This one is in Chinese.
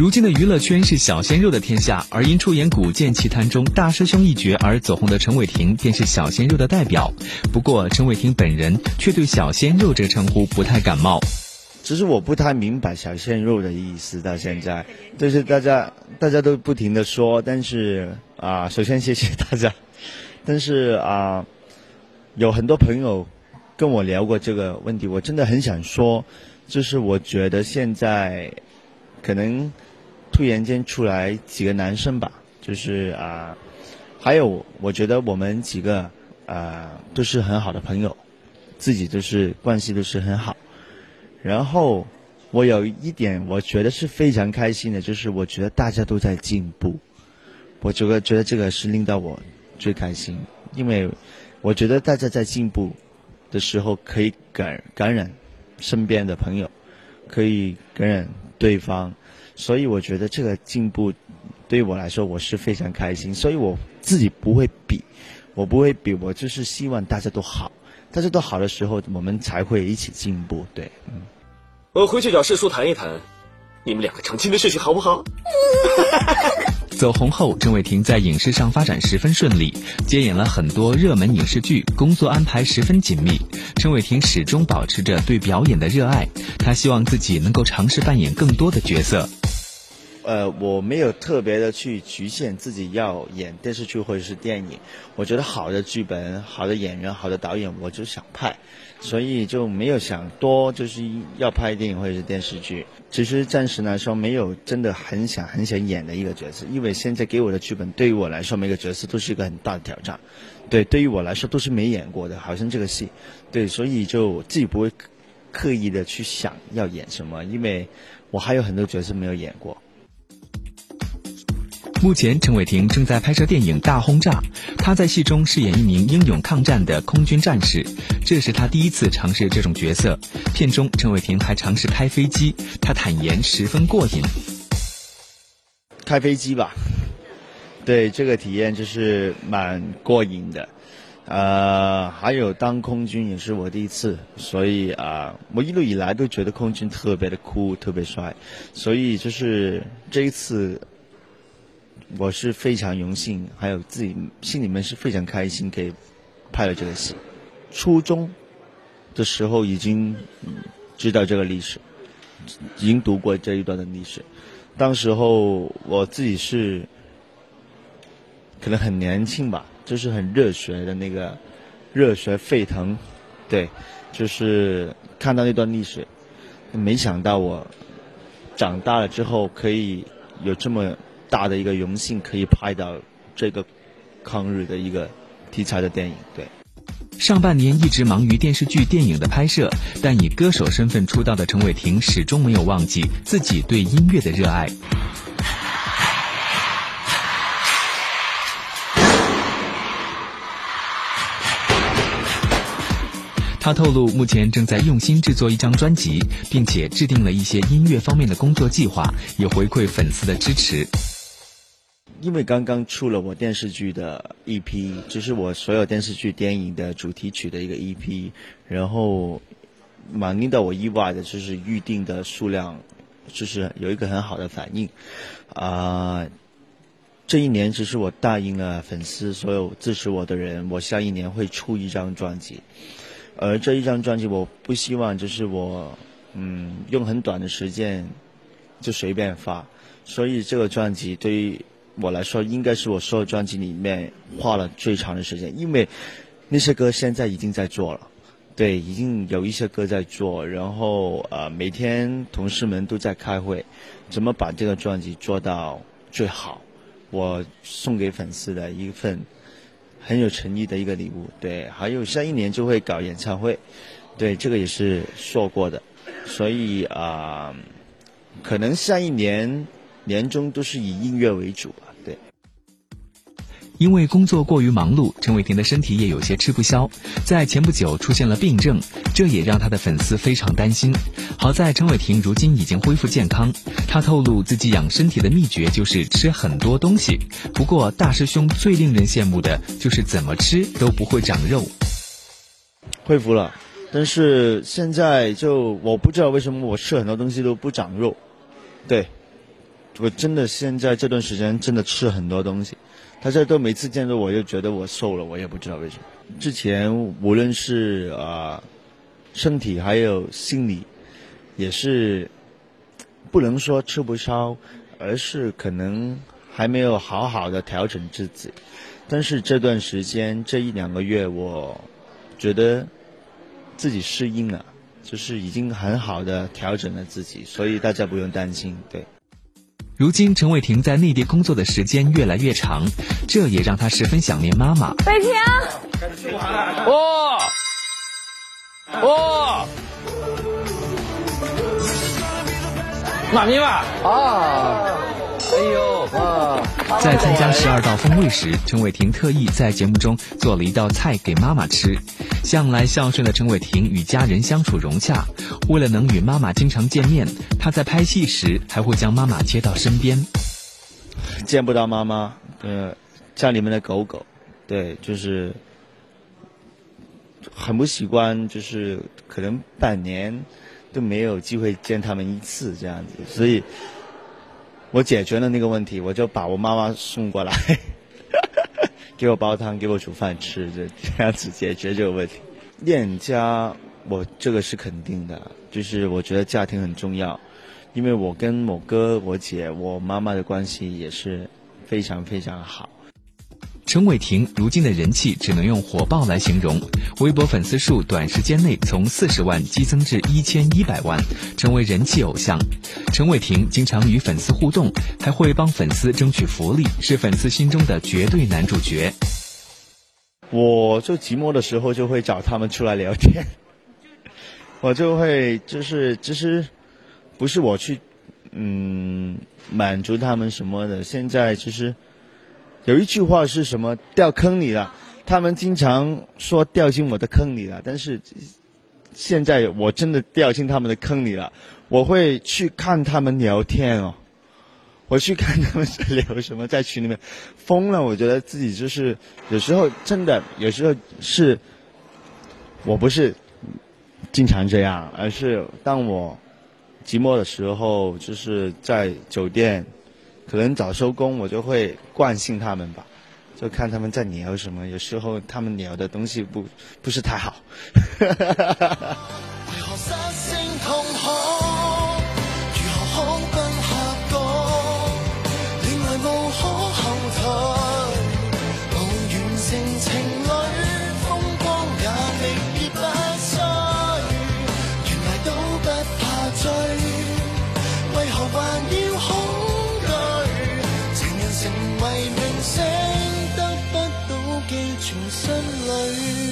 如今的娱乐圈是小鲜肉的天下，而因出演《古剑奇谭》中大师兄一角而走红的陈伟霆便是小鲜肉的代表。不过，陈伟霆本人却对“小鲜肉”这个称呼不太感冒。其实我不太明白“小鲜肉”的意思，到现在，就是大家大家都不停的说，但是啊，首先谢谢大家，但是啊，有很多朋友跟我聊过这个问题，我真的很想说，就是我觉得现在可能突然间出来几个男生吧，就是啊，还有我觉得我们几个啊都是很好的朋友，自己都是关系都是很好。然后，我有一点我觉得是非常开心的，就是我觉得大家都在进步，我觉得觉得这个是令到我最开心，因为我觉得大家在进步的时候可以感感染身边的朋友，可以感染对方，所以我觉得这个进步对于我来说我是非常开心，所以我自己不会比，我不会比，我就是希望大家都好。大家都好的时候，我们才会一起进步。对，嗯，我回去找师叔谈一谈，你们两个成亲的事情好不好？走红后，郑伟霆在影视上发展十分顺利，接演了很多热门影视剧，工作安排十分紧密。郑伟霆始终保持着对表演的热爱，他希望自己能够尝试扮演更多的角色。呃，我没有特别的去局限自己要演电视剧或者是电影。我觉得好的剧本、好的演员、好的导演，我就想拍，所以就没有想多就是要拍电影或者是电视剧。其实暂时来说，没有真的很想很想演的一个角色，因为现在给我的剧本对于我来说，每个角色都是一个很大的挑战。对，对于我来说都是没演过的，好像这个戏。对，所以就自己不会刻意的去想要演什么，因为我还有很多角色没有演过。目前，陈伟霆正在拍摄电影《大轰炸》，他在戏中饰演一名英勇抗战的空军战士，这是他第一次尝试这种角色。片中，陈伟霆还尝试开飞机，他坦言十分过瘾。开飞机吧，对这个体验就是蛮过瘾的。呃，还有当空军也是我第一次，所以啊，我一路以来都觉得空军特别的酷，特别帅，所以就是这一次。我是非常荣幸，还有自己心里面是非常开心，可以拍了这个戏。初中的时候已经知道这个历史，已经读过这一段的历史。当时候我自己是可能很年轻吧，就是很热血的那个热血沸腾，对，就是看到那段历史，没想到我长大了之后可以有这么。大的一个荣幸可以拍到这个抗日的一个题材的电影，对。上半年一直忙于电视剧、电影的拍摄，但以歌手身份出道的陈伟霆始终没有忘记自己对音乐的热爱。他透露，目前正在用心制作一张专辑，并且制定了一些音乐方面的工作计划，以回馈粉丝的支持。因为刚刚出了我电视剧的 EP，就是我所有电视剧、电影的主题曲的一个 EP，然后蛮令到我意外的，就是预定的数量，就是有一个很好的反应。啊，这一年其实我答应了粉丝，所有支持我的人，我下一年会出一张专辑。而这一张专辑，我不希望就是我嗯用很短的时间就随便发，所以这个专辑对于。我来说，应该是我所有专辑里面花了最长的时间，因为那些歌现在已经在做了，对，已经有一些歌在做，然后呃，每天同事们都在开会，怎么把这个专辑做到最好？我送给粉丝的一份很有诚意的一个礼物，对，还有下一年就会搞演唱会，对，这个也是说过的，所以啊，可能下一年年终都是以音乐为主吧。因为工作过于忙碌，陈伟霆的身体也有些吃不消，在前不久出现了病症，这也让他的粉丝非常担心。好在陈伟霆如今已经恢复健康，他透露自己养身体的秘诀就是吃很多东西。不过大师兄最令人羡慕的就是怎么吃都不会长肉。恢复了，但是现在就我不知道为什么我吃很多东西都不长肉，对，我真的现在这段时间真的吃很多东西，他这都每次见到我就觉得我瘦了，我也不知道为什么。之前无论是啊身体还有心理，也是不能说吃不消，而是可能还没有好好的调整自己。但是这段时间这一两个月，我觉得自己适应了，就是已经很好的调整了自己，所以大家不用担心。对。如今，陈伟霆在内地工作的时间越来越长，这也让他十分想念妈妈。伟霆，哇哇，妈咪嘛啊！哎呦哇！在参加十二道风味时，陈伟霆特意在节目中做了一道菜给妈妈吃。向来孝顺的陈伟霆与家人相处融洽，为了能与妈妈经常见面，他在拍戏时还会将妈妈接到身边。见不到妈妈，呃，家里面的狗狗，对，就是很不习惯，就是可能半年都没有机会见他们一次这样子，所以。我解决了那个问题，我就把我妈妈送过来，给我煲汤，给我煮饭吃，就这样子解决这个问题。恋家，我这个是肯定的，就是我觉得家庭很重要，因为我跟我哥、我姐、我妈妈的关系也是非常非常好。陈伟霆如今的人气只能用火爆来形容，微博粉丝数短时间内从四十万激增至一千一百万，成为人气偶像。陈伟霆经常与粉丝互动，还会帮粉丝争取福利，是粉丝心中的绝对男主角。我就寂寞的时候就会找他们出来聊天，我就会就是其实不是我去嗯满足他们什么的，现在其实。有一句话是什么？掉坑里了。他们经常说掉进我的坑里了，但是现在我真的掉进他们的坑里了。我会去看他们聊天哦，我去看他们在聊什么，在群里面疯了。我觉得自己就是有时候真的，有时候是我不是经常这样，而是当我寂寞的时候，就是在酒店。可能早收工，我就会惯性他们吧，就看他们在聊什么。有时候他们聊的东西不不是太好。从心里。